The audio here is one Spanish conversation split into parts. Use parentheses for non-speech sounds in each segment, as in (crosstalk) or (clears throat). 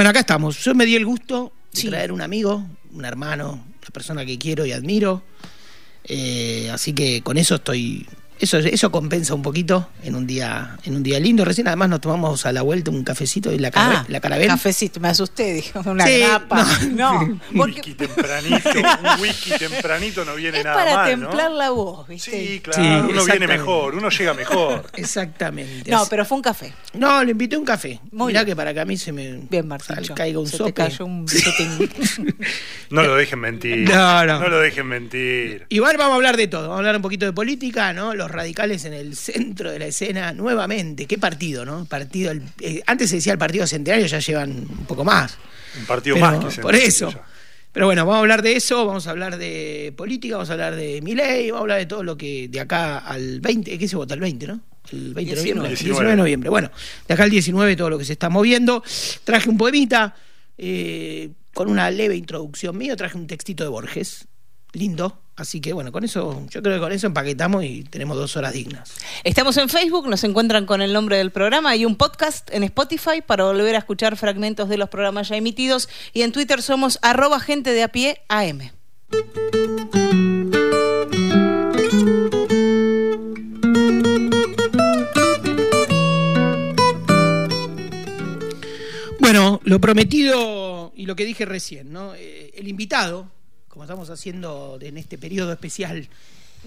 Bueno, acá estamos. Yo me di el gusto de traer un amigo, un hermano, una persona que quiero y admiro. Eh, así que con eso estoy eso, eso compensa un poquito en un día en un día lindo. Recién además nos tomamos a la vuelta un cafecito y la, Ah, la carabel. Cafecito, me asusté, dije, una Sí, grapa. No, (laughs) Un porque whisky (laughs) tempranito, un whisky tempranito no viene es nada para mal, ¿no? templar la voz, ¿viste? Sí, claro, Sí, uno viene mejor, uno llega mejor. (laughs) Exactamente. No, Así- pero fue un café. No, le invité un café. Muy Mirá bien. que para que a mí se me Bien, sal- Martín. caiga un Se sope. te cayó un billetín. No lo dejen mentir. No, no. lo dejen mentir. Igual vamos a hablar de todo, vamos a hablar un poquito de política, ¿no? Los radicales en el centro de la escena nuevamente. ¿Qué partido, no? Partido, el- eh, antes se decía el partido centenario, ya llevan un poco más. Un partido Pero, más que por eso. ya. Pero bueno, vamos a hablar de eso, vamos a hablar de política, vamos a hablar de mi ley, vamos a hablar de todo lo que de acá al 20, ¿qué se vota? El 20, ¿no? El 20 de noviembre. 19. 19 de noviembre. Bueno, de acá al 19 todo lo que se está moviendo. Traje un poemita eh, con una leve introducción mío, traje un textito de Borges, lindo. Así que bueno, con eso, yo creo que con eso empaquetamos y tenemos dos horas dignas. Estamos en Facebook, nos encuentran con el nombre del programa y un podcast en Spotify para volver a escuchar fragmentos de los programas ya emitidos y en Twitter somos arroba gente de a pie AM. Bueno, lo prometido y lo que dije recién, ¿no? Eh, el invitado, como estamos haciendo en este periodo especial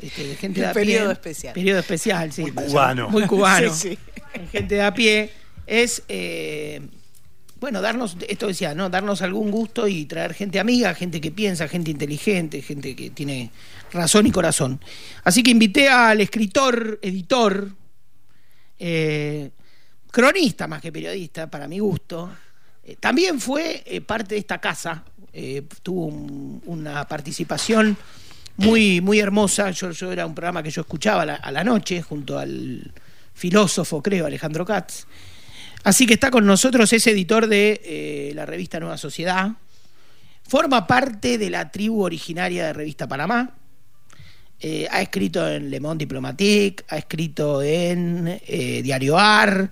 este, de gente El de a pie. periodo especial. Periodo especial, sí. Muy cubano. Muy cubano. (laughs) Sí, sí. En gente de a pie. Es, eh, bueno, darnos, esto decía, ¿no? Darnos algún gusto y traer gente amiga, gente que piensa, gente inteligente, gente que tiene razón y corazón. Así que invité al escritor, editor, eh, cronista más que periodista, para mi gusto. Eh, también fue eh, parte de esta casa, eh, tuvo un- una participación muy, muy hermosa. Yo, era un programa que yo escuchaba a la, a la noche junto al filósofo, creo, Alejandro Katz. Así que está con nosotros, es editor de eh, la revista Nueva Sociedad. Forma parte de la tribu originaria de Revista Panamá. Eh, ha escrito en Le Monde Diplomatique, ha escrito en eh, Diario AR,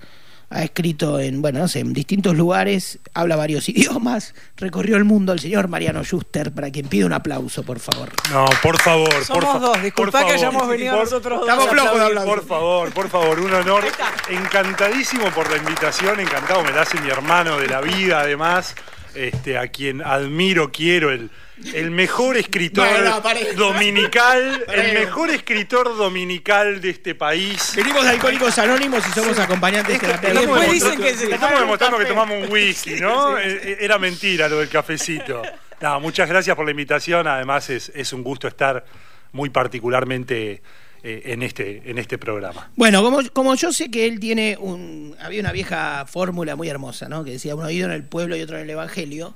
ha escrito en, bueno, no sé, en distintos lugares, habla varios (laughs) idiomas, recorrió el mundo el señor Mariano Schuster, para quien pide un aplauso, por favor. No, por favor. por Somos fa- dos, por disculpa que hayamos venido por- nosotros dos. Estamos flojos de hablar. Por favor, por favor, un honor. Encantadísimo por la invitación, encantado, me la hace mi hermano de la vida, además, este, a quien admiro, quiero, el, el mejor escritor Bueno, no, pare. dominical, (laughs) Pare. el mejor escritor dominical de este país. Venimos de Alcohólicos Anónimos y somos acompañantes Esto- terapéuticos. estamos, Después demostrando, dicen que se estamos demostrando que tomamos un whisky, ¿no? Eh, Era mentira lo del cafecito. No, muchas gracias por la invitación. Además, es, es un gusto estar muy particularmente eh, en, este, en este programa. Bueno, como, como yo sé que él tiene un. Había una vieja fórmula muy hermosa, ¿no? Que decía un oído en el pueblo y otro en el evangelio.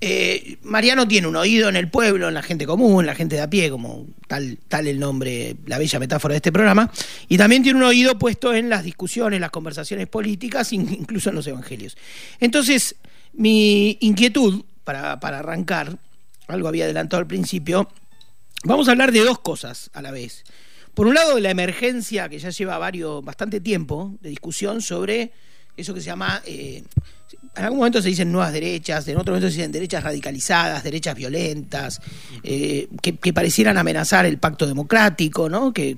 Eh, Mariano tiene un oído en el pueblo, en la gente común, en la gente de a pie, como tal, tal el nombre, la bella metáfora de este programa. Y también tiene un oído puesto en las discusiones, las conversaciones políticas, in- incluso en los evangelios. Entonces, mi inquietud, para, para arrancar, algo había adelantado al principio, Vamos a hablar de dos cosas a la vez. Por un lado, la emergencia que ya lleva varios, bastante tiempo de discusión sobre eso que se llama. eh, en algún momento se dicen nuevas derechas, en otro momento se dicen derechas radicalizadas, derechas violentas, eh, que, parecieran amenazar el pacto democrático, ¿no? Que-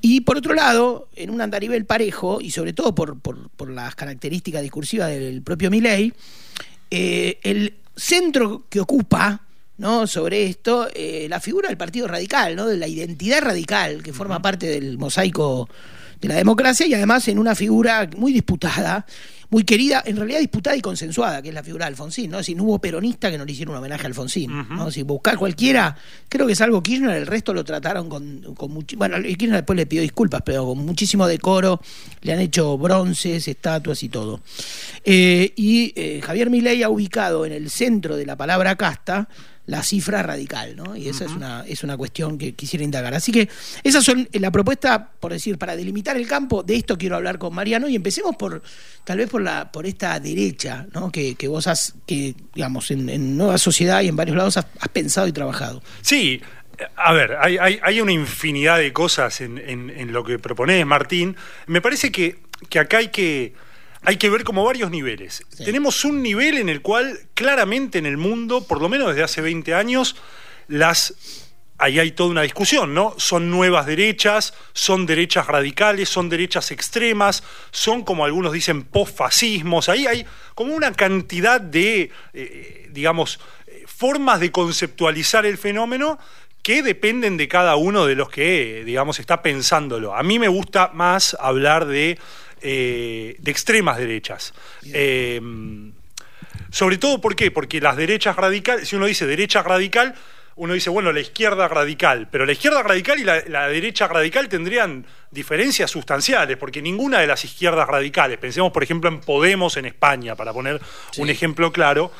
y por otro lado, en un andarivel parejo, y sobre todo por, por- por las características discursivas del propio Milley, eh, el centro que ocupa ¿no? sobre esto eh, la figura del Partido Radical, ¿no? de la identidad radical que forma parte del mosaico de la democracia y además en una figura muy disputada, muy querida, en realidad disputada y consensuada, que es la figura de Alfonsín. ¿no? Si no hubo peronista que no le hiciera un homenaje a Alfonsín. ¿no? Si buscar cualquiera, creo que es algo Kirchner, el resto lo trataron con, con Bueno, Kirchner después le pidió disculpas, pero con muchísimo decoro, le han hecho bronces, estatuas y todo. Eh, y eh, Javier Milei ha ubicado en el centro de la palabra casta la cifra radical, ¿no? Y esa es, una, es una cuestión que quisiera indagar. Así que esas son eh, la propuesta, por decir, para delimitar el campo, de esto quiero hablar con Mariano y empecemos por, tal vez por la, por esta derecha, ¿no? Que, que vos has, que, digamos, en, en Nueva Sociedad y en varios lados has, has pensado y trabajado. Sí, a ver, hay, hay- hay una infinidad de cosas en, en- en lo que proponés, Martín. Me parece que, que acá hay que, hay que ver como varios niveles. Tenemos un nivel en el cual claramente en el mundo, por lo menos desde hace 20 años, las ahí hay toda una discusión, ¿no? Son nuevas derechas, son derechas radicales, son derechas extremas, son como algunos dicen posfascismos, ahí hay como una cantidad de, eh, digamos, eh, formas de conceptualizar el fenómeno que dependen de cada uno de los que, digamos, está pensándolo. A mí me gusta más hablar de, eh, de extremas derechas. sobre todo, ¿por qué? Porque las derechas radicales, si uno dice derecha radical, uno dice, bueno, la izquierda radical, pero la izquierda radical y la, derecha radical tendrían diferencias sustanciales, porque ninguna de las izquierdas radicales, pensemos por ejemplo en Podemos en España, para poner un ejemplo claro,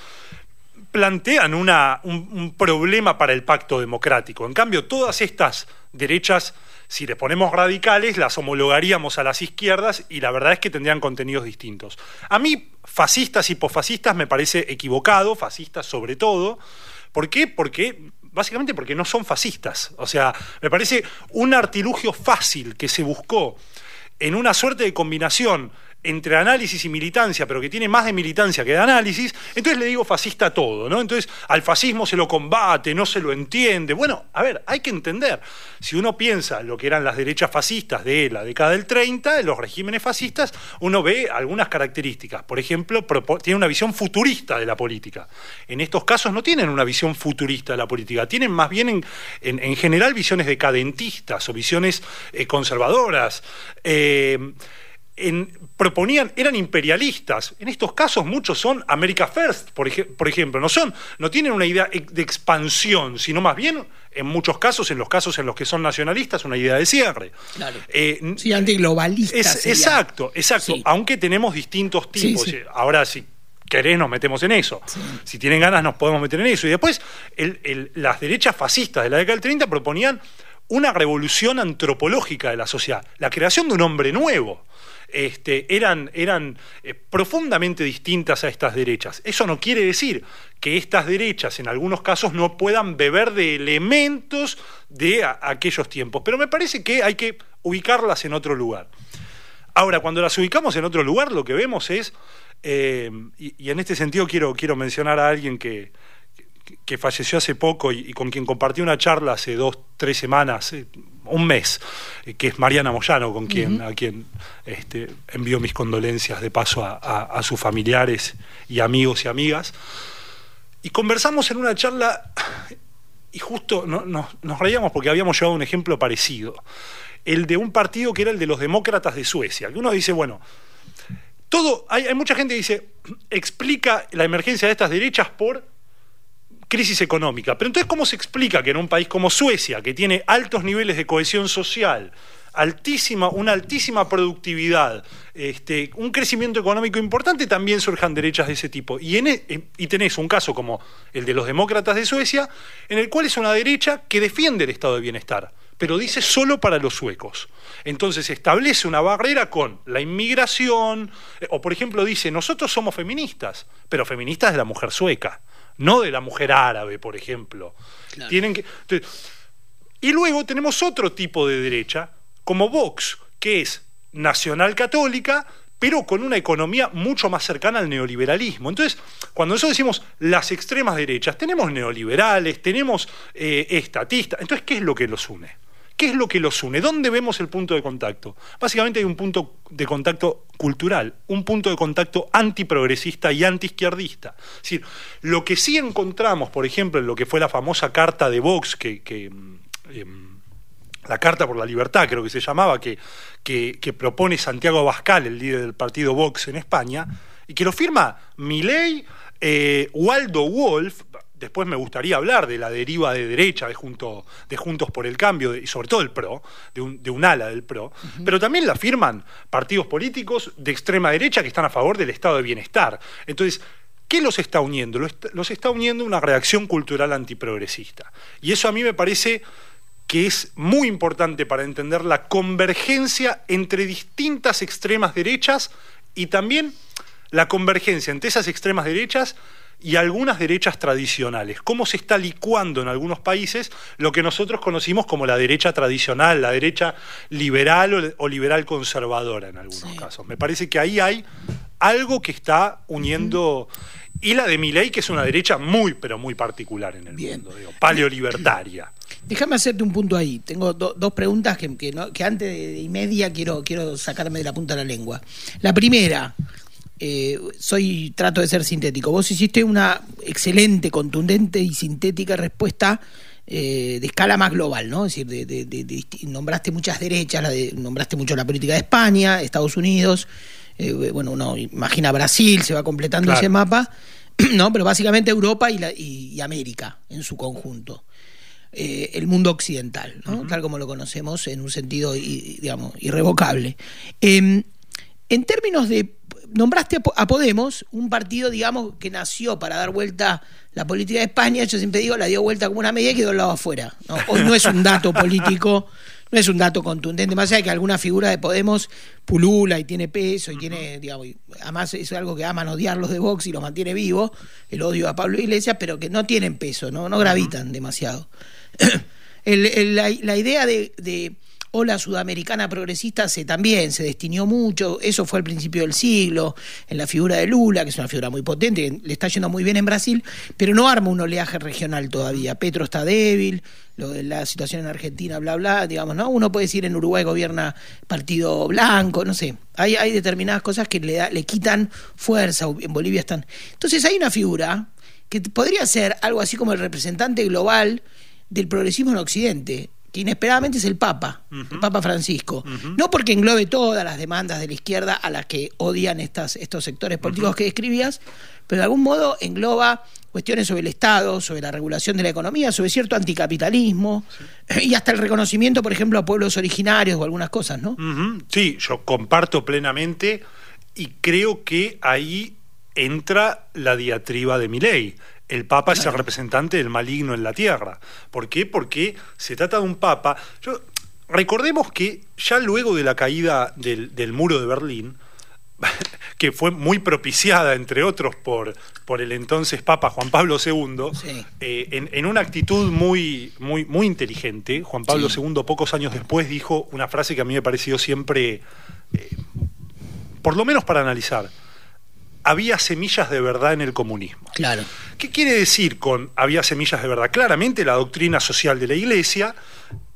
plantean una, un, problema para el pacto democrático. En cambio, todas estas derechas, si les ponemos radicales, las homologaríamos a las izquierdas y la verdad es que tendrían contenidos distintos. A mí, fascistas y posfascistas me parece equivocado, fascistas sobre todo. ¿Por qué? Porque básicamente porque no son fascistas. O sea, me parece un artilugio fácil que se buscó en una suerte de combinación entre análisis y militancia, pero que tiene más de militancia que de análisis, entonces le digo fascista a todo, ¿no? Entonces al fascismo se lo combate, no se lo entiende. Bueno, a ver, hay que entender, si uno piensa lo que eran las derechas fascistas de la década del 30, los regímenes fascistas, uno ve algunas características. Por ejemplo, tiene una visión futurista de la política. En estos casos no tienen una visión futurista de la política, tienen más bien en, general visiones decadentistas o visiones eh, conservadoras. Eh, proponían, eran imperialistas. En estos casos muchos son America First, por, ejemplo, no son, no tienen una idea de expansión, sino más bien, en muchos casos, en los casos en los que son nacionalistas, una idea de cierre. Claro. Eh, sí, antiglobalista. exacto, exacto. Aunque tenemos distintos tipos. Ahora si querés nos metemos en eso. Si tienen ganas nos podemos meter en eso. Y después las derechas fascistas de la década del 30 proponían una revolución antropológica de la sociedad, la creación de un hombre nuevo. Este, eran, eran eh, profundamente distintas a estas derechas. Eso no quiere decir que estas derechas en algunos casos no puedan beber de elementos de aquellos tiempos, pero me parece que hay que ubicarlas en otro lugar. Ahora, cuando las ubicamos en otro lugar, lo que vemos es, eh, y, en este sentido quiero, quiero mencionar a alguien que, que falleció hace poco y, con quien compartí una charla hace dos, tres semanas, eh, un mes, eh, que es Mariana Moyano, con quien, a quien este, envío mis condolencias de paso a, sus familiares y amigos y amigas. Y conversamos en una charla y justo nos reíamos porque habíamos llevado un ejemplo parecido, el de un partido que era el de los demócratas de Suecia, que uno dice, bueno, todo, hay, hay mucha gente que dice, explica la emergencia de estas derechas por crisis económica. Pero entonces, ¿cómo se explica que en un país como Suecia, que tiene altos niveles de cohesión social, altísima, una altísima productividad, este, un crecimiento económico importante, también surjan derechas de ese tipo. Y, en, e, y tenés un caso como el de los demócratas de Suecia, en el cual es una derecha que defiende el estado de bienestar, pero dice solo para los suecos. Entonces establece una barrera con la inmigración, eh, o por ejemplo dice, nosotros somos feministas, pero feministas de la mujer sueca no de la mujer árabe, por ejemplo. Tienen que, y luego tenemos otro tipo de derecha, como Vox, que es nacional católica, pero con una economía mucho más cercana al neoliberalismo. Entonces, cuando nosotros decimos las extremas derechas, tenemos neoliberales, tenemos eh, estatistas. Entonces, ¿qué es lo que los une? ¿Qué es lo que los une? ¿Dónde vemos el punto de contacto? Básicamente hay un punto de contacto cultural, un punto de contacto antiprogresista y antiizquierdista. Es decir, lo que sí encontramos, por ejemplo, en lo que fue la famosa carta de Vox, que, em, la Carta por la Libertad, creo que se llamaba, que, propone Santiago Abascal, el líder del partido Vox en España, y que lo firma Milei, eh, Waldo Wolf, Después me gustaría hablar de la deriva de derecha de, de Juntos por el Cambio y sobre todo el PRO, de un, ala del PRO, pero también la firman partidos políticos de extrema derecha que están a favor del estado de bienestar. Entonces, ¿qué los está uniendo? Los está uniendo una reacción cultural antiprogresista. Y eso a mí me parece que es muy importante para entender la convergencia entre distintas extremas derechas y también la convergencia entre esas extremas derechas y algunas derechas tradicionales. Cómo se está licuando en algunos países lo que nosotros conocimos como la derecha tradicional, la derecha liberal o, liberal conservadora en algunos casos. Me parece que ahí hay algo que está uniendo. Y la de Milei, que es una derecha muy, pero muy particular en el mundo, digo, paleolibertaria. (clears throat) Déjame hacerte un punto ahí. Tengo dos preguntas que, que, antes de, y media quiero, quiero sacarme de la punta de la lengua. La primera, eh, soy trato de ser sintético. Vos hiciste una excelente, contundente y sintética respuesta eh, de escala más global, ¿no? Es decir, de, nombraste muchas derechas, la nombraste mucho la política de España, Estados Unidos, eh, bueno, uno imagina Brasil, se va completando ese mapa, (clears throat) ¿no? Pero básicamente Europa y, la, y, América en su conjunto. el mundo occidental, ¿no? tal como lo conocemos en un sentido, digamos, irrevocable. Em, en términos de nombraste a Podemos, un partido, digamos, que nació para dar vuelta la política de España, yo siempre digo, la dio vuelta como una media y quedó al lado afuera. Hoy no es un dato político, no es un dato contundente, más allá de que alguna figura de Podemos pulula y tiene peso y tiene, digamos, además es algo que aman odiar los de Vox y lo mantiene vivo, el odio a Pablo Iglesias, pero que no tienen peso, no, no gravitan demasiado. (clears throat) la, idea de la sudamericana progresista se también se destinó mucho, eso fue al principio del siglo, en la figura de Lula, que es una figura muy potente, le está yendo muy bien en Brasil, pero no arma un oleaje regional todavía. Petro está débil, lo de la situación en Argentina, bla, bla, digamos, ¿no? Uno puede decir en Uruguay gobierna partido blanco, no sé. Hay, hay determinadas cosas que le, le quitan fuerza, en Bolivia están. Entonces hay una figura que podría ser algo así como el representante global del progresismo en Occidente que inesperadamente es el Papa, el Papa Francisco. No porque englobe todas las demandas de la izquierda a las que odian estas, estos sectores políticos que describías, pero de algún modo engloba cuestiones sobre el Estado, sobre la regulación de la economía, sobre cierto anticapitalismo y hasta el reconocimiento, por ejemplo, a pueblos originarios o algunas cosas, ¿no? Sí, yo comparto plenamente y creo que ahí entra la diatriba de mi ley el Papa es el representante del maligno en la tierra. ¿Por qué? Porque se trata de un Papa. Yo, recordemos que ya luego de la caída del, muro de Berlín, (laughs) que fue muy propiciada, entre otros, por, por el entonces Papa Juan Pablo II, eh, en, una actitud muy, muy, muy inteligente, Juan Pablo II pocos años después dijo una frase que a mí me pareció siempre, eh, por lo menos para analizar había semillas de verdad en el comunismo. Claro. ¿Qué quiere decir con había semillas de verdad? Claramente la doctrina social de la Iglesia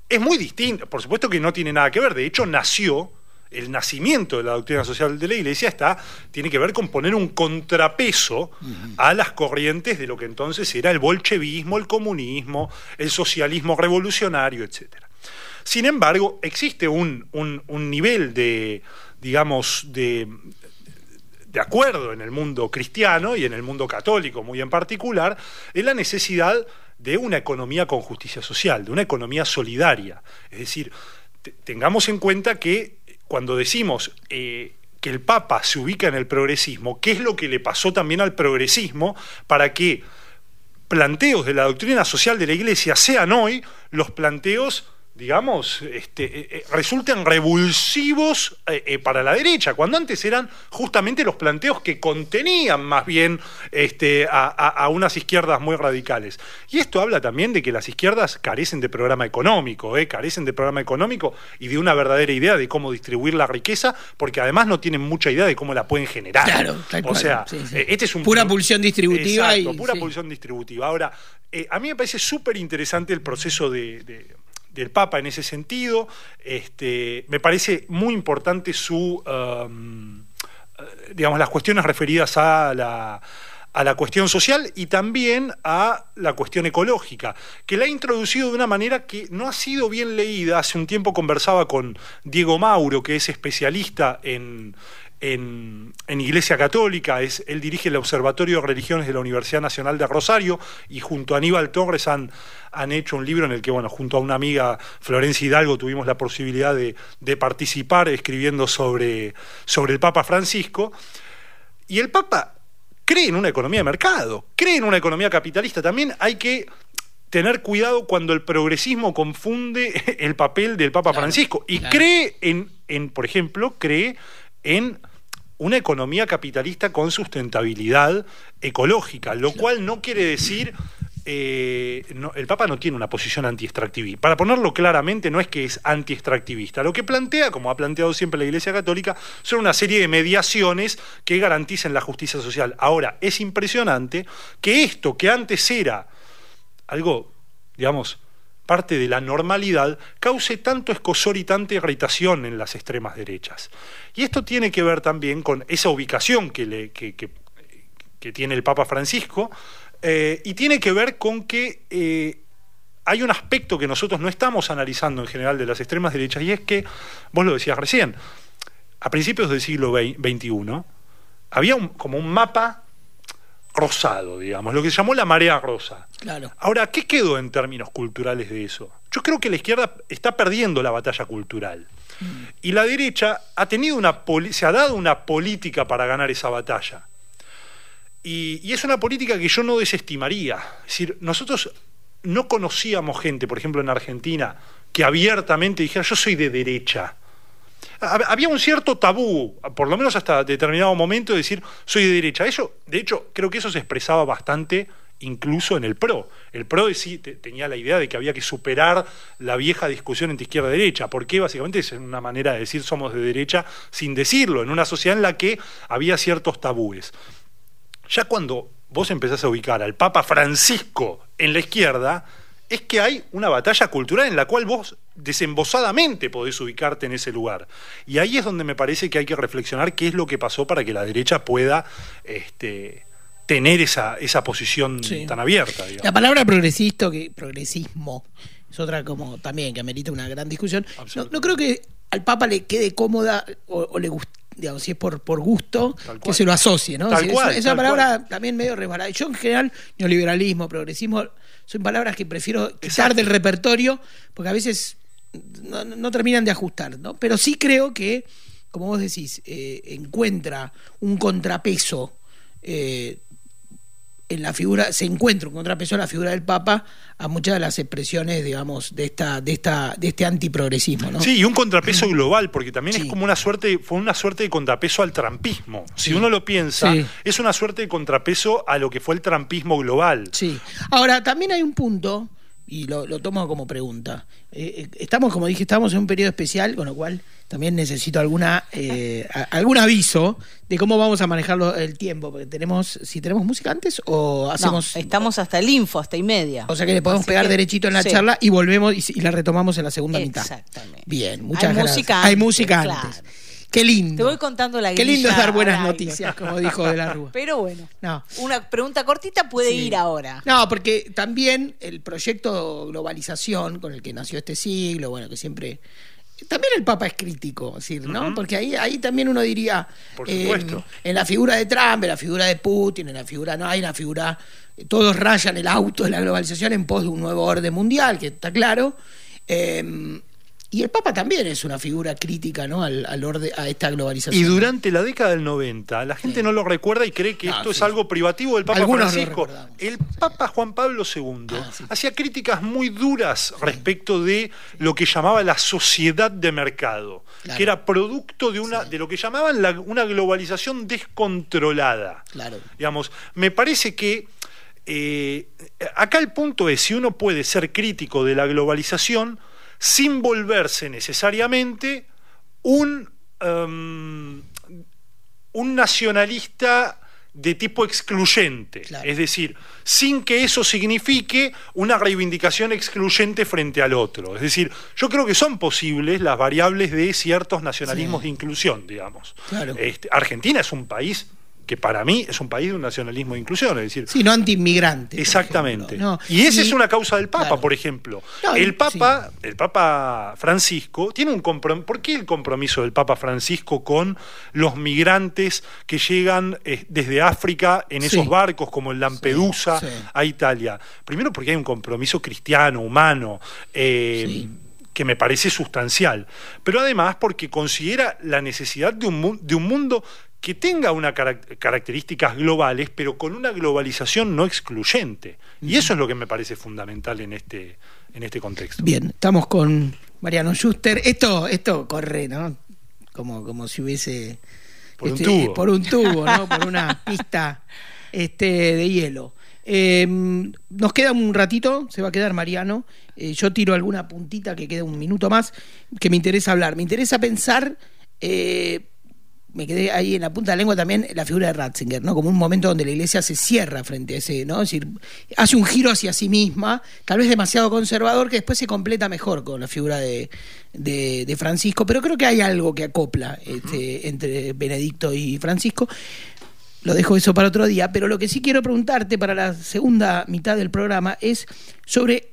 es muy distinta, por supuesto que no tiene nada que ver, de hecho nació el nacimiento de la doctrina social de la Iglesia está, tiene que ver con poner un contrapeso a las corrientes de lo que entonces era el bolchevismo, el comunismo, el socialismo revolucionario, etc. Sin embargo, existe un, un nivel de, digamos, de, de acuerdo en el mundo cristiano y en el mundo católico muy en particular, es la necesidad de una economía con justicia social, de una economía solidaria. Es decir, tengamos en cuenta que cuando decimos eh, que el Papa se ubica en el progresismo, ¿qué es lo que le pasó también al progresismo para que planteos de la doctrina social de la Iglesia sean hoy los planteos digamos, este, eh, eh, resultan revulsivos eh, para la derecha, cuando antes eran justamente los planteos que contenían más bien este, a, unas izquierdas muy radicales. Y esto habla también de que las izquierdas carecen de programa económico, carecen de programa económico y de una verdadera idea de cómo distribuir la riqueza, porque además no tienen mucha idea de cómo la pueden generar. Claro, o sea, este es un... Pura pulsión distributiva. Exacto, pura pulsión distributiva. Ahora, a mí me parece súper interesante el proceso de del Papa en ese sentido. Este, me parece muy importante su, um, eh, digamos, las cuestiones referidas a la, a la cuestión social y también a la cuestión ecológica, que la ha introducido de una manera que no ha sido bien leída. Hace un tiempo conversaba con Diego Mauro, que es especialista en, en, Iglesia Católica, es, él dirige el Observatorio de Religiones de la Universidad Nacional de Rosario y junto a Aníbal Torres han, han hecho un libro en el que, bueno, junto a una amiga, Florencia Hidalgo, tuvimos la posibilidad de, participar escribiendo sobre, sobre el Papa Francisco. Y el Papa cree en una economía de mercado, cree en una economía capitalista. También hay que tener cuidado cuando el progresismo confunde el papel del Papa Francisco y cree en, en, por ejemplo, cree en una economía capitalista con sustentabilidad ecológica, lo cual no quiere decir eh, el Papa no tiene una posición anti-extractivista. Para ponerlo claramente, no es que es anti-extractivista. Lo que plantea, como ha planteado siempre la Iglesia Católica, son una serie de mediaciones que garanticen la justicia social. Ahora, es impresionante que esto que antes era algo, digamos, parte de la normalidad, cause tanto escosor y tanta irritación en las extremas derechas. Y esto tiene que ver también con esa ubicación que, tiene el Papa Francisco, eh, y tiene que ver con que eh, hay un aspecto que nosotros no estamos analizando en general de las extremas derechas, y es que, vos lo decías recién, a principios del siglo XXI había como un mapa rosado, digamos, lo que se llamó la marea rosa. Claro. Ahora, ¿qué quedó en términos culturales de eso? Yo creo que la izquierda está perdiendo la batalla cultural. Mm. Y la derecha ha tenido una se ha dado una política para ganar esa batalla. Y, es una política que yo no desestimaría. Es decir, nosotros no conocíamos gente, por ejemplo, en Argentina, que abiertamente dijera, yo soy de derecha. Había un cierto tabú, por lo menos hasta determinado momento, de decir, soy de derecha. Eso, de hecho, creo que eso se expresaba bastante incluso en el PRO. El PRO tenía la idea de que había que superar la vieja discusión entre izquierda y derecha, porque básicamente es una manera de decir somos de derecha sin decirlo, en una sociedad en la que había ciertos tabúes. Ya cuando vos empezás a ubicar al Papa Francisco en la izquierda, es que hay una batalla cultural en la cual vos desembosadamente podés ubicarte en ese lugar. Y ahí es donde me parece que hay que reflexionar qué es lo que pasó para que la derecha pueda este, tener esa, esa posición tan abierta. La palabra progresista, que, progresismo, es otra como también que amerita una gran discusión. No, creo que al Papa le quede cómoda o le guste digamos, si es por, por gusto, que se lo asocie, ¿no? esa, palabra también medio resbalada. Yo en general, neoliberalismo, progresismo, son palabras que prefiero quitar del repertorio, porque a veces no, terminan de ajustar, ¿no? Pero sí creo que, como vos decís, eh, encuentra un contrapeso eh, en la figura, se encuentra un contrapeso en la figura del Papa a muchas de las expresiones, digamos, de esta, de esta, de este antiprogresismo, ¿no? Sí, y un contrapeso (clears throat) global, porque también es como una suerte, fue una suerte de contrapeso al trampismo. Si uno lo piensa, es una suerte de contrapeso a lo que fue el trampismo global. Sí. Ahora, también hay un punto, y lo, tomo como pregunta. Eh, eh, estamos, como dije, estamos en un periodo especial, con lo cual también necesito alguna eh, algún aviso de cómo vamos a manejar el tiempo, porque tenemos, si tenemos música antes o hacemos... estamos hasta el info, hasta y media. O sea que le podemos pegar derechito en la charla y volvemos y, la retomamos en la segunda mitad. Exactamente. Bien, muchas gracias. Hay música antes. Qué lindo. Te voy contando la Qué lindo es dar buenas noticias, como dijo de la Rúa. Pero bueno, no. una pregunta cortita puede ir ahora. No, porque también el proyecto globalización con el que nació este siglo, bueno, que siempre también el Papa es crítico, decir, ¿no? Porque ahí, ahí también uno diría, Por supuesto. en la figura de Trump, en la figura de Putin, en la figura, no hay una figura, todos rayan el auto de la globalización en pos de un nuevo orden mundial, que está claro. Eh, y el Papa también es una figura crítica ¿no? al, orden, a esta globalización. Y durante la década del 90, la gente no lo recuerda y cree que esto es algo privativo del Papa Francisco. El Papa Juan Pablo II ah, hacía críticas muy duras respecto de lo que llamaba la sociedad de mercado, que era producto de, una, de lo que llamaban una globalización descontrolada. Claro. Digamos, me parece que eh, acá el punto es si uno puede ser crítico de la globalización, sin volverse necesariamente un, um, un nacionalista de tipo excluyente, es decir, sin que eso signifique una reivindicación excluyente frente al otro. Es decir, yo creo que son posibles las variables de ciertos nacionalismos de inclusión, digamos. Este, Argentina es un país que para mí es un país de un nacionalismo de inclusión, es decir... Sí, no anti-inmigrante. Exactamente. y esa es una causa del Papa, por ejemplo. el Papa, el Papa Francisco, tiene un compromiso... ¿Por qué el compromiso del Papa Francisco con los migrantes que llegan eh, desde África en esos barcos como el Lampedusa a Italia? Primero porque hay un compromiso cristiano, humano, eh, que me parece sustancial, pero además porque considera la necesidad de un, de un mundo que tenga unas características globales, pero con una globalización no excluyente. Y eso es lo que me parece fundamental en este, en este contexto. Bien, estamos con Mariano Schuster. Esto, esto corre, ¿no? Como, como si hubiese... Por un este, tubo. Por un tubo, ¿no? Por una (laughs) pista este, de hielo. Eh, nos queda un ratito, se va a quedar Mariano. Eh, yo tiro alguna puntita que quede un minuto más que me interesa hablar. Me interesa pensar. Eh, me quedé ahí en la punta de la lengua también la figura de Ratzinger, ¿no? Como un momento donde la iglesia se cierra frente a ese, ¿no? Es decir, hace un giro hacia sí misma, tal vez demasiado conservador, que después se completa mejor con la figura de, de, Francisco, pero creo que hay algo que acopla este, entre Benedicto y Francisco. Lo dejo eso para otro día, pero lo que sí quiero preguntarte para la segunda mitad del programa es sobre.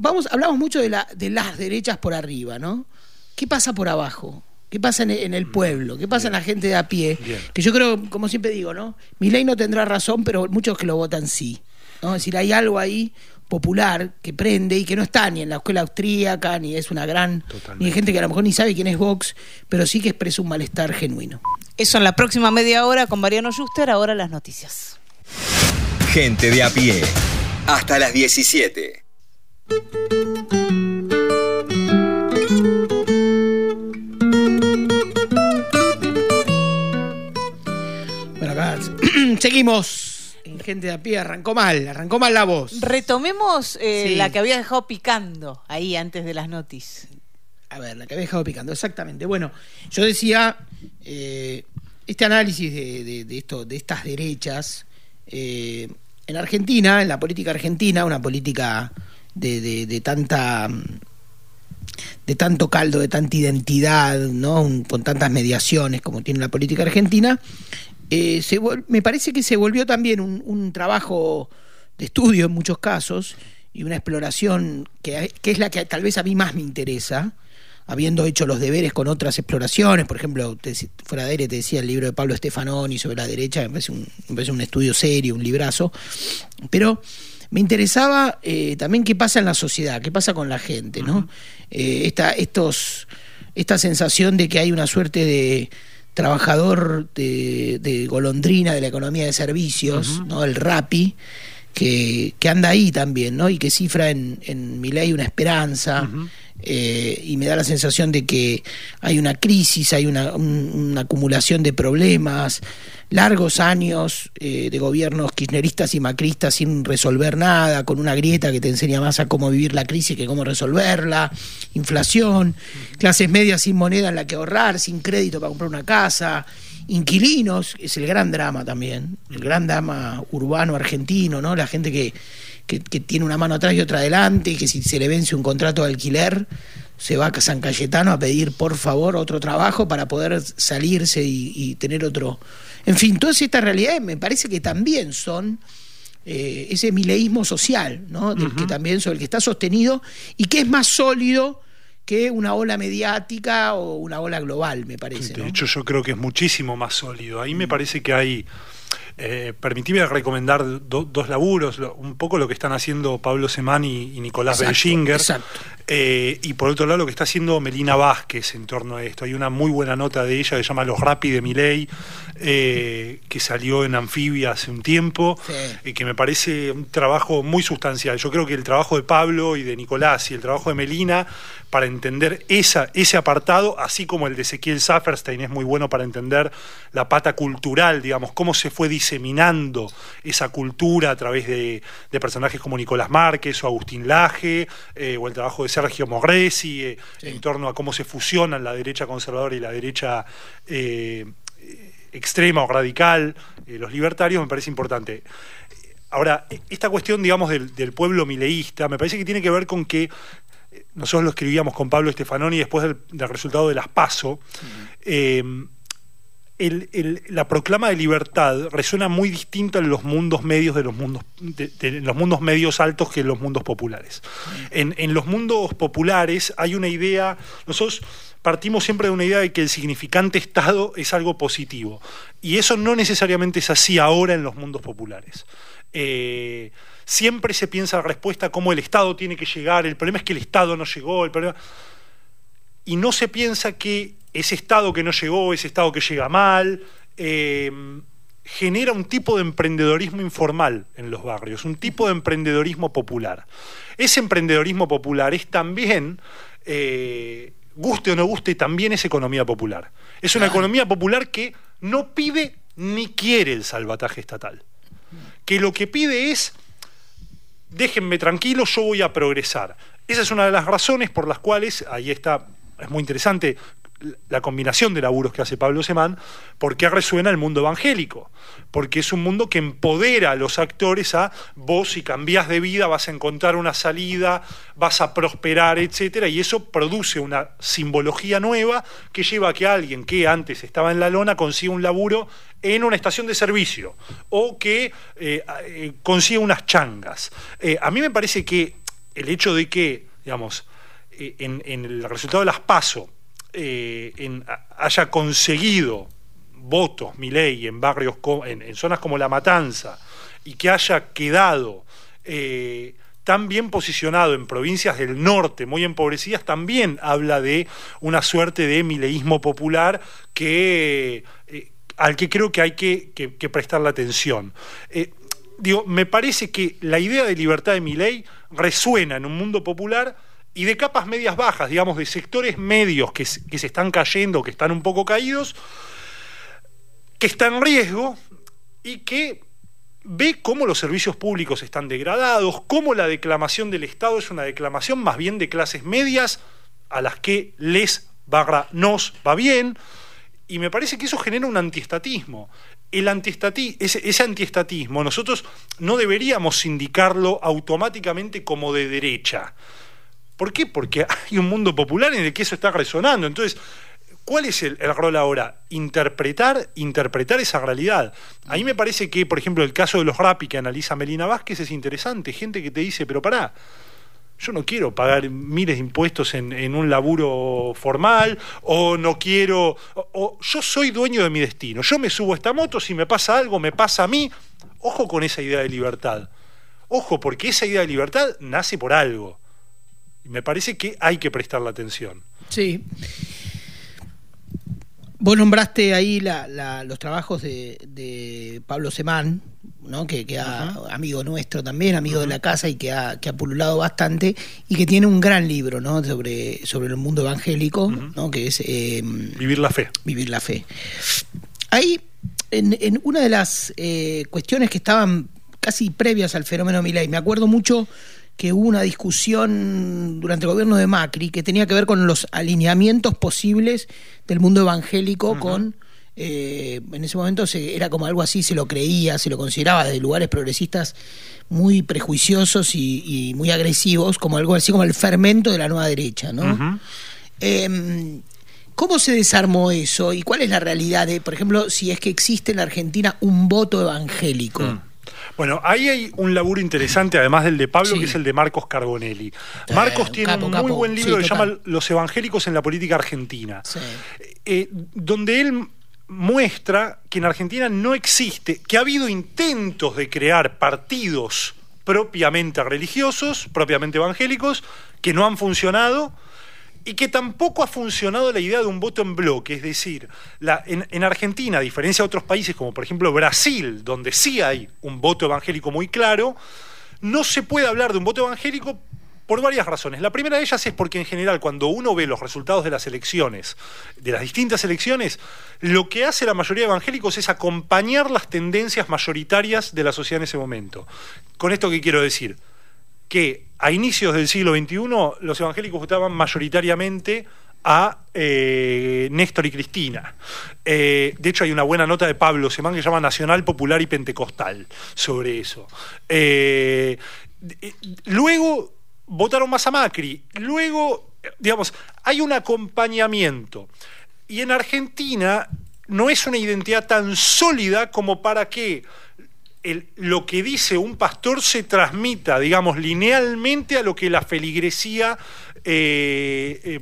Vamos, hablamos mucho de, la, de las derechas por arriba, ¿no? ¿Qué pasa por abajo? ¿Qué pasa en, el pueblo? ¿Qué pasa en la gente de a pie? Que yo creo, como siempre digo, ¿no? Mi ley no tendrá razón, pero muchos que lo votan sí. ¿no? Es decir, hay algo ahí popular que prende y que no está ni en la escuela austríaca, ni es una gran. ni hay gente que a lo mejor ni sabe quién es Vox, pero sí que expresa un malestar genuino. Eso en la próxima media hora con Mariano Juster, ahora las noticias. Gente de a pie. Hasta las 17. Seguimos en Gente de a pie, arrancó mal, arrancó mal la voz. Retomemos eh, la que había dejado picando ahí antes de las noticias. A ver, la que había dejado picando, exactamente. Bueno, yo decía, eh, este análisis de, esto, de estas derechas, eh, en Argentina, en la política argentina, una política de, de tanta de tanto caldo, de tanta identidad, ¿no? con tantas mediaciones como tiene la política argentina, eh, me parece que se volvió también un, trabajo de estudio en muchos casos y una exploración que, es la que tal vez a mí más me interesa, habiendo hecho los deberes con otras exploraciones, por ejemplo, fuera de aire te decía el libro de Pablo Stefanoni sobre la derecha, me parece un, un estudio serio, un librazo, pero me interesaba eh, también qué pasa en la sociedad, qué pasa con la gente, ¿no? Eh, esta, estos, esta sensación de que hay una suerte de trabajador de, golondrina de la economía de servicios, ¿no? el RAPI, que, que, anda ahí también, ¿no? y que cifra en, en mi ley una esperanza. Eh, y me da la sensación de que hay una crisis, hay una, acumulación de problemas, largos años eh, de gobiernos kirchneristas y macristas sin resolver nada, con una grieta que te enseña más a cómo vivir la crisis que cómo resolverla, inflación, clases medias sin moneda en la que ahorrar, sin crédito para comprar una casa, inquilinos, es el gran drama también, el gran drama urbano argentino, ¿no? La gente que que, tiene una mano atrás y otra adelante, y que si se le vence un contrato de alquiler, se va a San Cayetano a pedir por favor otro trabajo para poder salirse y, tener otro. En fin, todas estas realidades me parece que también son eh, ese mileísmo social, ¿no? Del que también sobre el que está sostenido y que es más sólido que una ola mediática o una ola global, me parece. De hecho, yo creo que es muchísimo más sólido. Ahí me parece que hay eh, permitime recomendar dos laburos, un poco lo que están haciendo Pablo Semán y, Nicolás Belchinger. Eh, y por otro lado, lo que está haciendo Melina Vázquez en torno a esto. Hay una muy buena nota de ella que se llama Los Rapi de Miley, eh, que salió en Anfibia hace un tiempo, y que me parece un trabajo muy sustancial. Yo creo que el trabajo de Pablo y de Nicolás y el trabajo de Melina para entender esa, ese apartado, así como el de Ezequiel Safferstein es muy bueno para entender la pata cultural, digamos, cómo se fue diseminando esa cultura a través de, personajes como Nicolás Márquez o Agustín Laje, eh, o el trabajo de Sergio Mogresi, eh, en torno a cómo se fusionan la derecha conservadora y la derecha eh, extrema o radical, los libertarios, me parece importante. Ahora, esta cuestión, digamos, del, del, pueblo mileísta, me parece que tiene que ver con que nosotros lo escribíamos con Pablo Estefanoni después del, resultado de las PASO, la proclama de libertad resuena muy distinta en los mundos medios de los mundos, los mundos medios altos que en los mundos populares. En, los mundos populares hay una idea, nosotros partimos siempre de una idea de que el significante Estado es algo positivo. Y eso no necesariamente es así ahora en los mundos populares. Eh, siempre se piensa la respuesta como el Estado tiene que llegar, el problema es que el Estado no llegó, el problema... y no se piensa que ese Estado que no llegó, ese Estado que llega mal, eh, genera un tipo de emprendedorismo informal en los barrios, un tipo de emprendedorismo popular. Ese emprendedorismo popular es también, eh, guste o no guste, también es economía popular. Es una economía popular que no pide ni quiere el salvataje estatal que lo que pide es, déjenme tranquilo, yo voy a progresar. Esa es una de las razones por las cuales, ahí está, es muy interesante la combinación de laburos que hace Pablo Semán, porque resuena el mundo evangélico, porque es un mundo que empodera a los actores a vos si cambiás de vida vas a encontrar una salida, vas a prosperar, etcétera, y eso produce una simbología nueva que lleva a que alguien que antes estaba en la lona consiga un laburo en una estación de servicio o que eh, eh, consiga unas changas. Eh, a mí me parece que el hecho de que, digamos, en, en el resultado de las PASO, eh, haya conseguido votos, mi ley, en barrios, en, zonas como La Matanza, y que haya quedado eh, tan bien posicionado en provincias del norte, muy empobrecidas, también habla de una suerte de mileísmo popular que, eh, al que creo que hay que, que, prestarle atención. digo, me parece que la idea de libertad de mi ley resuena en un mundo popular y de capas medias bajas, digamos, de sectores medios que, se están cayendo, que están un poco caídos, que está en riesgo y que ve cómo los servicios públicos están degradados, cómo la declamación del Estado es una declamación más bien de clases medias a las que les barra nos va bien, y me parece que eso genera un antiestatismo. El antiestati ese, ese antiestatismo nosotros no deberíamos indicarlo automáticamente como de derecha. ¿Por qué? Porque hay un mundo popular en el que eso está resonando. Entonces, ¿cuál es el, rol ahora? Interpretar, interpretar esa realidad. A mí me parece que, por ejemplo, el caso de los rapi que analiza Melina Vázquez es interesante. Gente que te dice, pero pará, yo no quiero pagar miles de impuestos en, un laburo formal, o no quiero, o, yo soy dueño de mi destino, yo me subo a esta moto, si me pasa algo, me pasa a mí. Ojo con esa idea de libertad. Ojo, porque esa idea de libertad nace por algo me parece que hay que prestarle atención. Sí. Vos nombraste ahí los trabajos de, Pablo Semán, ¿no? que, que amigo nuestro también, amigo de la casa y que ha, que ha pululado bastante y que tiene un gran libro ¿no? sobre, sobre el mundo evangélico, ¿no? que es... Eh, Vivir la fe. Vivir la fe. Ahí, en, una de las eh, cuestiones que estaban casi previas al fenómeno Milei, me acuerdo mucho que hubo una discusión durante el gobierno de Macri que tenía que ver con los alineamientos posibles del mundo evangélico con... Eh, en ese momento se, era como algo así, se lo creía, se lo consideraba desde lugares progresistas muy prejuiciosos y, muy agresivos, como algo así como el fermento de la nueva derecha, ¿no? Em, ¿Cómo se desarmó eso y cuál es la realidad de, por ejemplo, si es que existe en la Argentina un voto evangélico? Mm. Bueno, ahí hay un laburo interesante, además del de Pablo, que es el de Marcos Carbonelli. Marcos tiene un muy buen libro que se llama Los evangélicos en la política argentina, eh, donde él muestra que en Argentina no existe, que ha habido intentos de crear partidos propiamente religiosos, propiamente evangélicos, que no han funcionado y que tampoco ha funcionado la idea de un voto en bloque. Es decir, la, en, Argentina, a diferencia de otros países como por ejemplo Brasil, donde sí hay un voto evangélico muy claro, no se puede hablar de un voto evangélico por varias razones. La primera de ellas es porque en general cuando uno ve los resultados de las elecciones, de las distintas elecciones, lo que hace la mayoría de evangélicos es acompañar las tendencias mayoritarias de la sociedad en ese momento. ¿Con esto qué quiero decir? que a inicios del siglo XXI los evangélicos votaban mayoritariamente a eh, Néstor y Cristina. Eh, de hecho, hay una buena nota de Pablo Semán que se llama Nacional, Popular y Pentecostal sobre eso. Eh, luego votaron más a Macri. Luego, digamos, hay un acompañamiento. Y en Argentina no es una identidad tan sólida como para que lo que dice un pastor se transmita, digamos, linealmente a lo que la feligresía, eh, eh,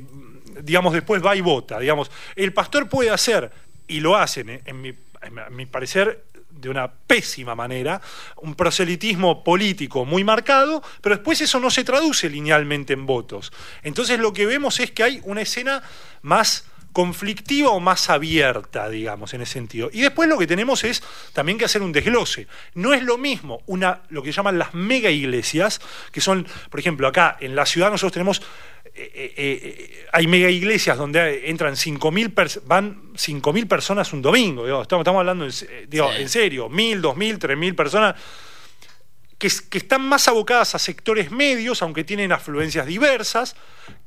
digamos, después va y vota. Digamos, el pastor puede hacer, y lo hacen, eh, en, mi, en mi parecer, de una pésima manera, un proselitismo político muy marcado, pero después eso no se traduce linealmente en votos. Entonces lo que vemos es que hay una escena más conflictiva o más abierta, digamos, en ese sentido. Y después lo que tenemos es también que hacer un desglose. No es lo mismo una, lo que llaman las mega iglesias, que son, por ejemplo, acá en la ciudad nosotros tenemos eh, eh, eh, hay mega iglesias donde entran 5.000 van 5.000 personas un domingo, estamos, estamos hablando en, digo, en serio, 1.000, 2.000, 3.000 personas que, están más abocadas a sectores medios, aunque tienen afluencias diversas,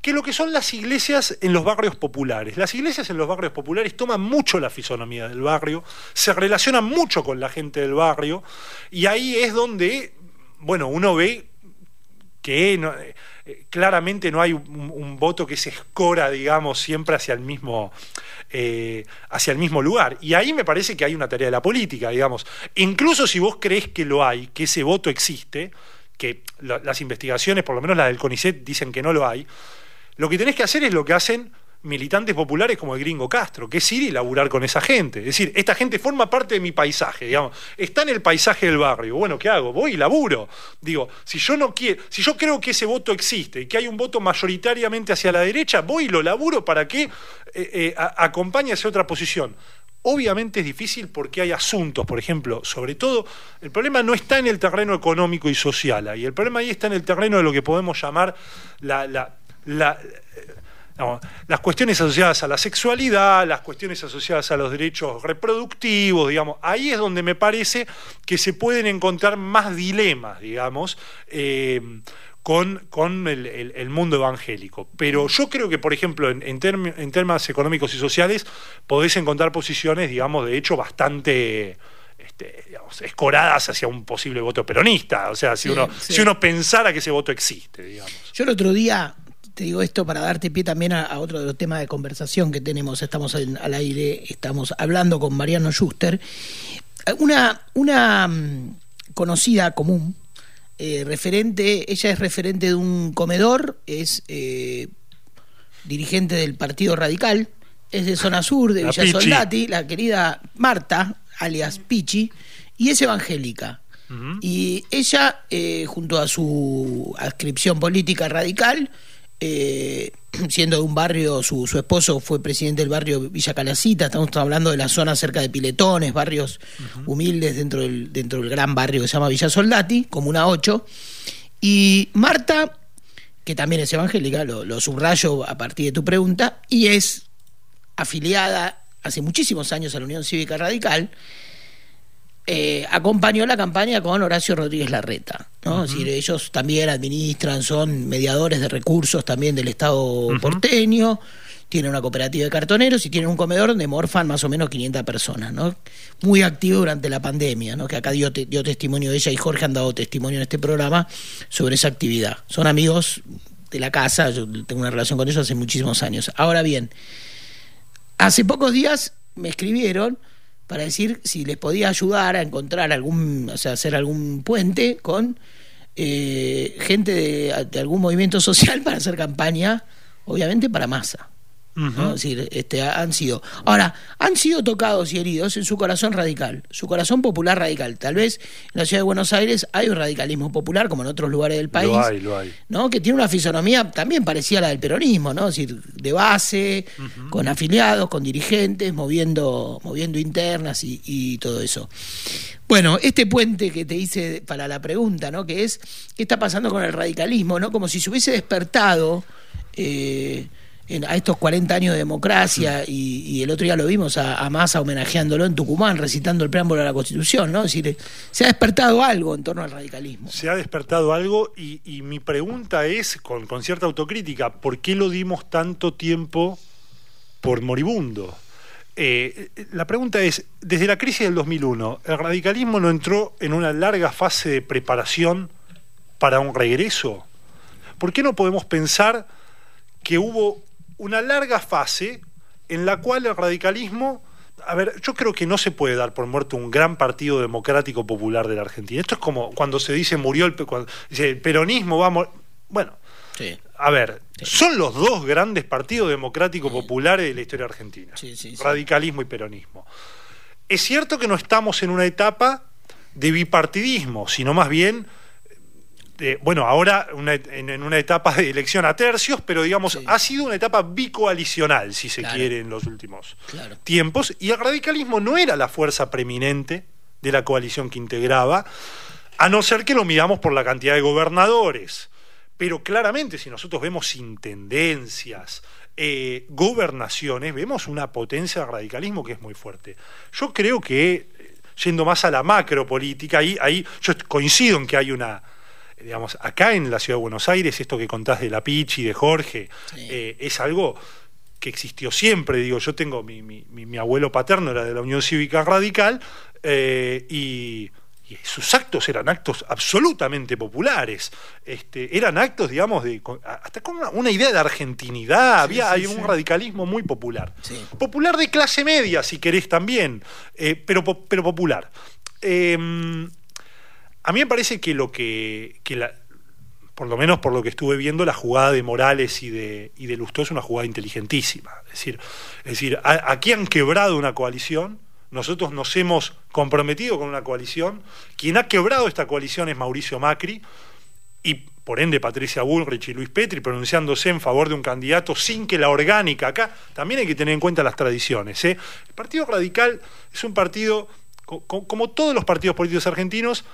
que lo que son las iglesias en los barrios populares. Las iglesias en los barrios populares toman mucho la fisonomía del barrio, se relacionan mucho con la gente del barrio, y ahí es donde, bueno, uno ve que eh, claramente no hay un, voto que se escora, digamos, siempre hacia el mismo eh, hacia el mismo lugar. Y ahí me parece que hay una tarea de la política, digamos. Incluso si vos crees que lo hay, que ese voto existe, que las investigaciones, por lo menos la del CONICET, dicen que no lo hay, lo que tenés que hacer es lo que hacen militantes populares como el gringo Castro, que es ir y laburar con esa gente. Es decir, esta gente forma parte de mi paisaje, digamos, está en el paisaje del barrio. Bueno, ¿qué hago? Voy y laburo. Digo, si yo no quiero, si yo creo que ese voto existe y que hay un voto mayoritariamente hacia la derecha, voy y lo laburo para que eh, eh, acompañe otra posición. Obviamente es difícil porque hay asuntos, por ejemplo, sobre todo, el problema no está en el terreno económico y social, y el problema ahí está en el terreno de lo que podemos llamar la, la, la las cuestiones asociadas a la sexualidad, las cuestiones asociadas a los derechos reproductivos, digamos, ahí es donde me parece que se pueden encontrar más dilemas, digamos, eh, con, con el, mundo evangélico. Pero yo creo que, por ejemplo, en, en, términos económicos y sociales, podés encontrar posiciones, digamos, de hecho bastante... Este, escoradas hacia un posible voto peronista. O sea, si, uno, si uno pensara que ese voto existe, digamos. Yo el otro día te digo esto para darte pie también a, otro de los temas de conversación que tenemos. Estamos al aire, estamos hablando con Mariano Schuster. Una, una mm, conocida común, eh, referente, ella es referente de un comedor, es eh, dirigente del Partido Radical, es de zona sur, de Villa Soldati, la querida Marta, alias Pichi, y es evangélica. Y ella, eh, junto a su adscripción política radical, eh, (clears throat) siendo de un barrio, su, esposo fue presidente del barrio Villa Calacita, estamos hablando de la zona cerca de Piletones, barrios humildes dentro del, dentro del gran barrio que se llama Villa Soldati, Comuna 8. Y Marta, que también es evangélica, lo, lo subrayo a partir de tu pregunta, y es afiliada hace muchísimos años a la Unión Cívica Radical, eh, acompañó la campaña con Horacio Rodríguez Larreta. ¿no? ellos también administran, son mediadores de recursos también del Estado porteño, tienen una cooperativa de cartoneros y tienen un comedor donde morfan más o menos 500 personas. ¿no? Muy activo durante la pandemia, ¿no? que acá dio, dio testimonio de ella y Jorge han dado testimonio en este programa sobre esa actividad. Son amigos de la casa, yo tengo una relación con ellos hace muchísimos años. Ahora bien, hace pocos días me escribieron para decir si les podía ayudar a encontrar algún, o sea, hacer algún puente con eh, gente de, algún movimiento social (laughs) para hacer campaña, obviamente para masa decir, este, han sido. Ahora, han sido tocados y heridos en su corazón radical, su corazón popular radical. Tal vez en la ciudad de Buenos Aires hay un radicalismo popular, como en otros lugares del país. Lo hay, lo hay. ¿no? Que tiene una fisonomía también parecida a la del peronismo, ¿no? Es decir, de base, con afiliados, con dirigentes, moviendo, moviendo internas y, y todo eso. Bueno, este puente que te hice para la pregunta, ¿no? Que es, ¿qué está pasando con el radicalismo, ¿no? Como si se hubiese despertado. Eh, a estos 40 años de democracia y, el otro día lo vimos a, a, Massa homenajeándolo en Tucumán, recitando el preámbulo de la Constitución, ¿no? Es decir, se ha despertado algo en torno al radicalismo. Se ha despertado algo y, mi pregunta es, con, con, cierta autocrítica, ¿por qué lo dimos tanto tiempo por moribundo? Eh, la pregunta es, desde la crisis del 2001, ¿el radicalismo no entró en una larga fase de preparación para un regreso? ¿Por qué no podemos pensar que hubo una larga fase en la cual el radicalismo, a ver, yo creo que no se puede dar por muerto un gran partido democrático popular de la Argentina. Esto es como cuando se dice murió el, el peronismo, vamos, bueno. A ver, son los dos grandes partidos democráticos populares de la historia argentina. radicalismo y peronismo. Es cierto que no estamos en una etapa de bipartidismo, sino más bien bueno, ahora en, una etapa de elección a tercios, pero digamos, ha sido una etapa bicoalicional, si se quiere, en los últimos tiempos, y el radicalismo no era la fuerza preeminente de la coalición que integraba, a no ser que lo midamos por la cantidad de gobernadores. Pero claramente, si nosotros vemos intendencias, eh, gobernaciones, vemos una potencia de radicalismo que es muy fuerte. Yo creo que yendo más a la macropolítica, ahí, ahí yo coincido en que hay una, digamos, acá en la ciudad de Buenos Aires, esto que contás de la Pichi, de Jorge, eh, es algo que existió siempre. Digo, yo tengo mi, mi, mi, abuelo paterno era de la Unión Cívica Radical eh, y, sus actos eran actos absolutamente populares. Este, eran actos, digamos, de hasta con una, idea de argentinidad. Había hay un radicalismo muy popular. Popular de clase media, si querés también, eh, pero, pero popular. Em, a mí me parece que lo que, la, por lo menos por lo que estuve viendo, la jugada de Morales y de, y de Lustó es una jugada inteligentísima. Es decir, es decir aquí han quebrado una coalición, nosotros nos hemos comprometido con una coalición, quien ha quebrado esta coalición es Mauricio Macri y por ende Patricia Bullrich y Luis Petri pronunciándose en favor de un candidato sin que la orgánica, acá también hay que tener en cuenta las tradiciones. ¿eh? El Partido Radical es un partido, como todos los partidos políticos argentinos,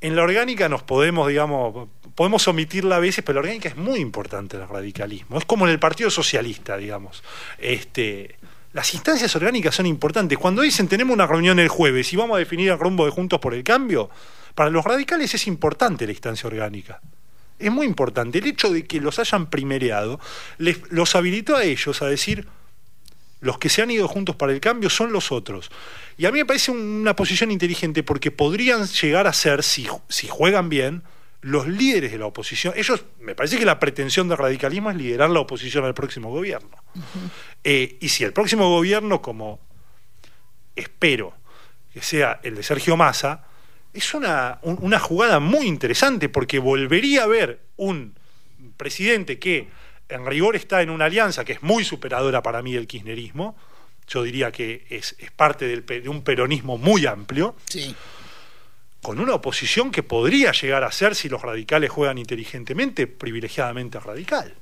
en la orgánica nos podemos, digamos, podemos omitirla a veces, pero la orgánica es muy importante en el radicalismo. Es como en el Partido Socialista, digamos. Este, las instancias orgánicas son importantes. Cuando dicen tenemos una reunión el jueves y vamos a definir el rumbo de Juntos por el Cambio, para los radicales es importante la instancia orgánica. Es muy importante. El hecho de que los hayan primereado les, los habilitó a ellos a decir, los que se han ido juntos para el cambio son los otros. Y a mí me parece una posición inteligente porque podrían llegar a ser, si, si juegan bien, los líderes de la oposición. Ellos, me parece que la pretensión del radicalismo es liderar la oposición al próximo gobierno. Eh, y si el próximo gobierno, como espero que sea el de Sergio Massa, es una, una jugada muy interesante porque volvería a ver un presidente que en rigor está en una alianza que es muy superadora para mí del kirchnerismo. Yo diría que es, parte de un peronismo muy amplio. Con una oposición que podría llegar a ser, si los radicales juegan inteligentemente, privilegiadamente radical.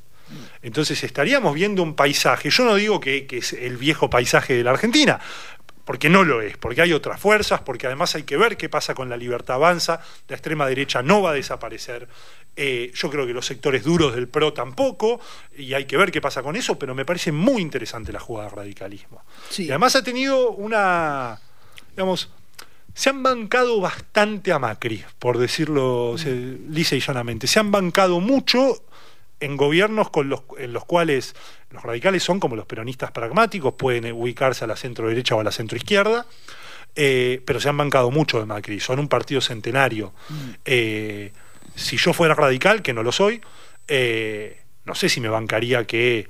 Entonces estaríamos viendo un paisaje, yo no digo que, que, es el viejo paisaje de la Argentina, porque no lo es, porque hay otras fuerzas, porque además hay que ver qué pasa con la libertad avanza, la extrema derecha no va a desaparecer, eh, yo creo que los sectores duros del PRO tampoco, y hay que ver qué pasa con eso, pero me parece muy interesante la jugada de radicalismo. Y además ha tenido una, digamos, se han bancado bastante a Macri, por decirlo mm. lisa y llanamente, se han bancado mucho en gobiernos con los, en los cuales los radicales son como los peronistas pragmáticos, pueden ubicarse a la centro derecha o a la centro izquierda, eh, pero se han bancado mucho de Macri, son un partido centenario. Mm. Eh, si yo fuera radical, que no lo soy, eh, no sé si me bancaría que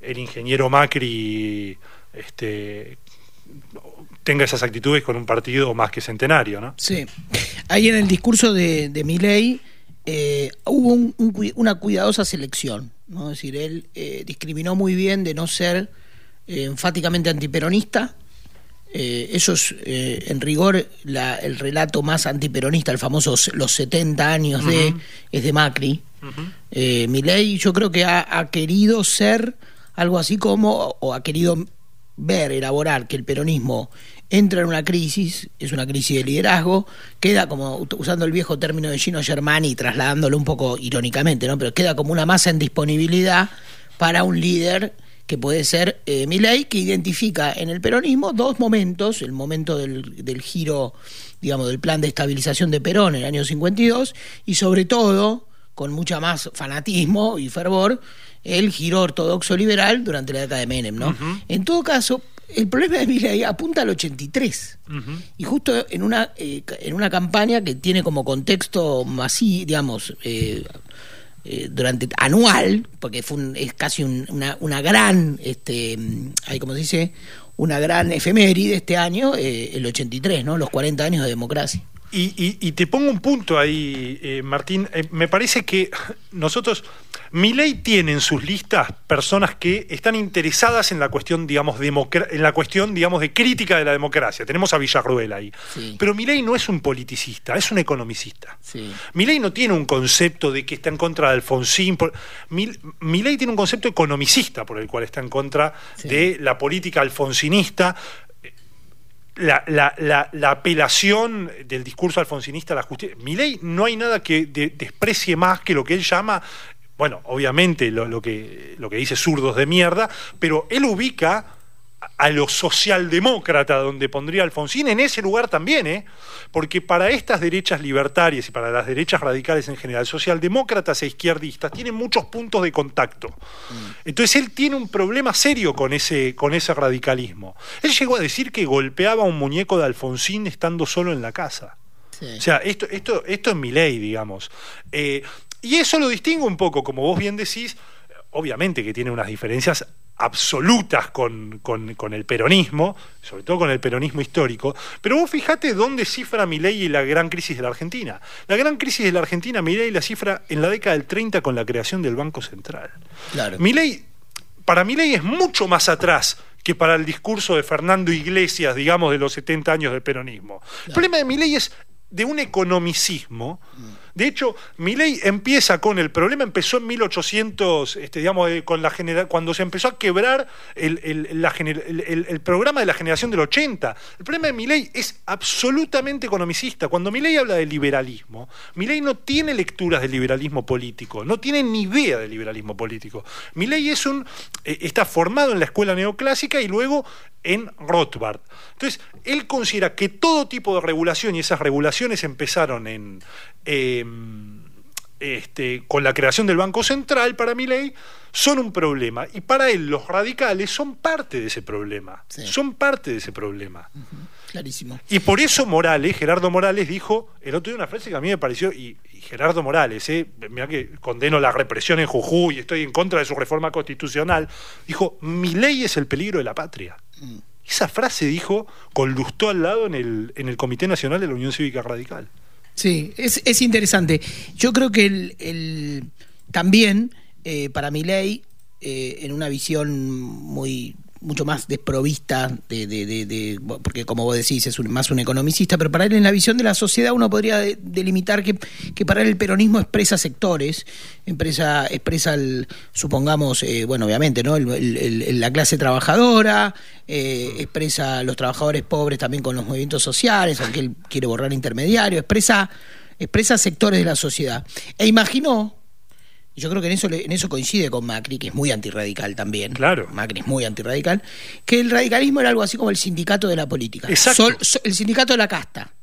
el ingeniero Macri este, tenga esas actitudes con un partido más que centenario, ¿no? Sí. Ahí en el discurso de, de Milei eh, hubo una cuidadosa selección, ¿no? Es decir, él eh, discriminó muy bien de no ser eh, enfáticamente antiperonista. eso es, en rigor, el relato más antiperonista, el famoso Los 70 años de, es de Macri. Milei yo creo que ha, querido ser algo así como, o ha querido ver, elaborar que el peronismo entra en una crisis, es una crisis de liderazgo, queda como, usando el viejo término de Gino Germani trasladándolo un poco irónicamente, ¿no? pero queda como una masa en disponibilidad para un líder que puede ser eh, Milei, que identifica en el peronismo dos momentos, el momento del, del giro, digamos, del plan de estabilización de Perón en el año 52, y sobre todo, con mucha más fanatismo y fervor, el giro ortodoxo liberal durante la década de Menem, ¿no? En todo caso, el problema de Milei apunta al 83 y justo en una eh, en una campaña que tiene como contexto así digamos eh, eh, durante anual porque fue es casi una, una gran este ahí como se dice una gran efeméride este año el 83 no los 40 años de democracia y, te pongo un punto ahí, eh, Martín. Eh, me parece que nosotros, mi ley tiene en sus listas personas que están interesadas en la cuestión, digamos, en la cuestión, digamos, de crítica de la democracia. Tenemos a Villarruel ahí. Pero mi ley no es un politicista, es un economicista. Mi ley no tiene un concepto de que está en contra de Alfonsín. Mi, ley tiene un concepto economicista por el cual está en contra de la política alfonsinista la, la, la, apelación del discurso alfonsinista a la justicia. Mi ley no hay nada que desprecie más que lo que él llama, bueno, obviamente lo, que, lo que dice zurdos de mierda, pero él ubica a lo socialdemócrata donde pondría Alfonsín, en ese lugar también, ¿eh? porque para estas derechas libertarias y para las derechas radicales en general, socialdemócratas e izquierdistas tienen muchos puntos de contacto. Entonces él tiene un problema serio con ese, con ese radicalismo. Él llegó a decir que golpeaba a un muñeco de Alfonsín estando solo en la casa. O sea, esto, esto, esto es mi ley, digamos. Eh, y eso lo distingue un poco, como vos bien decís, obviamente que tiene unas diferencias absolutas con, el peronismo, sobre todo con el peronismo histórico, pero vos fijate dónde cifra Milei y la gran crisis de la Argentina. La gran crisis de la Argentina, Milei la cifra en la década del 30 con la creación del Banco Central. Claro. Milei, para Milei es mucho más atrás que para el discurso de Fernando Iglesias, digamos, de los 70 años del peronismo. El problema de Milei es de un economicismo. De hecho, Milei empieza con el problema, empezó en 1800, este, digamos, eh, con la cuando se empezó a quebrar el, programa de la generación del 80. El problema de Milei es absolutamente economicista. Cuando Milei habla de liberalismo, Milei no tiene lecturas de liberalismo político, no tiene ni idea de liberalismo político. Milei es un, eh, está formado en la escuela neoclásica y luego en Rothbard. Entonces, él considera que todo tipo de regulación, y esas regulaciones empezaron en, em, este, con la creación del Banco Central para mi ley, son un problema. Y para él los radicales son parte de ese problema. Son parte de ese problema. Clarísimo. Y por eso Morales, Gerardo Morales, dijo el otro día una frase que a mí me pareció, y, Gerardo Morales, eh, mira que condeno la represión en Jujuy y estoy en contra de su reforma constitucional, dijo, mi ley es el peligro de la patria. Mm. Esa frase dijo, conlustó al lado en el, en el Comité Nacional de la Unión Cívica Radical. Sí, es, interesante. Yo creo que el, también eh, para mi ley, eh, en una visión muy mucho más desprovista de, de, porque como vos decís es más un economicista, pero para él en la visión de la sociedad uno podría delimitar que, que para él el peronismo expresa sectores, expresa, expresa el, supongamos, eh, bueno, obviamente, ¿no? la clase trabajadora, eh, expresa los trabajadores pobres también con los movimientos sociales, aunque él quiere borrar intermediarios, expresa, expresa sectores de la sociedad. E imaginó yo creo que en eso, en eso coincide con Macri, que es muy antirradical también. Claro. Macri es muy antirradical. Que el radicalismo era algo así como el sindicato de la política. Exacto. el sindicato de la casta.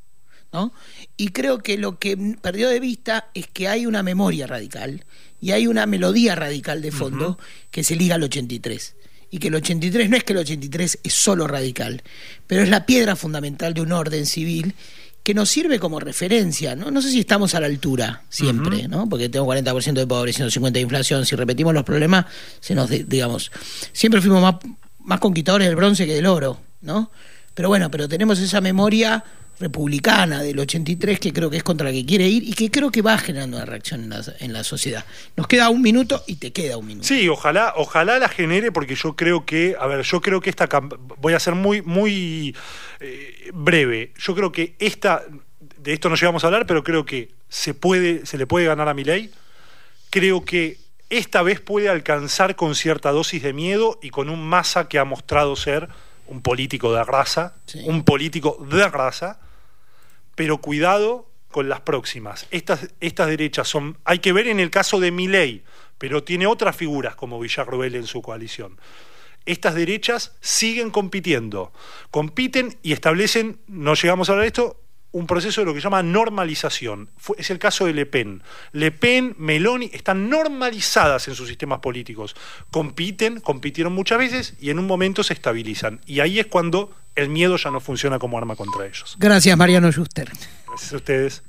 ¿no? Y creo que lo que perdió de vista es que hay una memoria radical y hay una melodía radical de fondo que se liga al 83 y que el 83 no es que el 83 es solo radical, pero es la piedra fundamental de un orden civil que nos sirve como referencia, ¿no? No sé si estamos a la altura siempre, ¿no? Porque tengo 40% de pobreza, 150 de inflación, si repetimos los problemas, se nos, digamos, siempre fuimos más, más conquistadores del bronce que del oro, ¿no? Pero bueno, pero tenemos esa memoria republicana del 83 que creo que es contra la que quiere ir y que creo que va generando una reacción en la, en la sociedad. Nos queda un minuto y te queda un minuto. Sí, ojalá, ojalá la genere porque yo creo que, a ver, yo creo que esta voy a ser muy, muy eh, breve. Yo creo que esta, de esto no llegamos a hablar, pero creo que se puede, se le puede ganar a mi ley. Creo que esta vez puede alcanzar con cierta dosis de miedo y con un masa que ha mostrado ser un político de raza, un político de raza, pero cuidado con las próximas. Estas, estas derechas son, hay que ver en el caso de Milei, pero tiene otras figuras como Villarroel en su coalición. Estas derechas siguen compitiendo, compiten y establecen, no llegamos a hablar de esto, un proceso de lo que se llama normalización. es el caso de Le Pen. Le Pen, Meloni están normalizadas en sus sistemas políticos. Compiten, compitieron muchas veces y en un momento se estabilizan. Y ahí es cuando el miedo ya no funciona como arma contra ellos. Gracias, Mariano Schuster. Gracias a ustedes.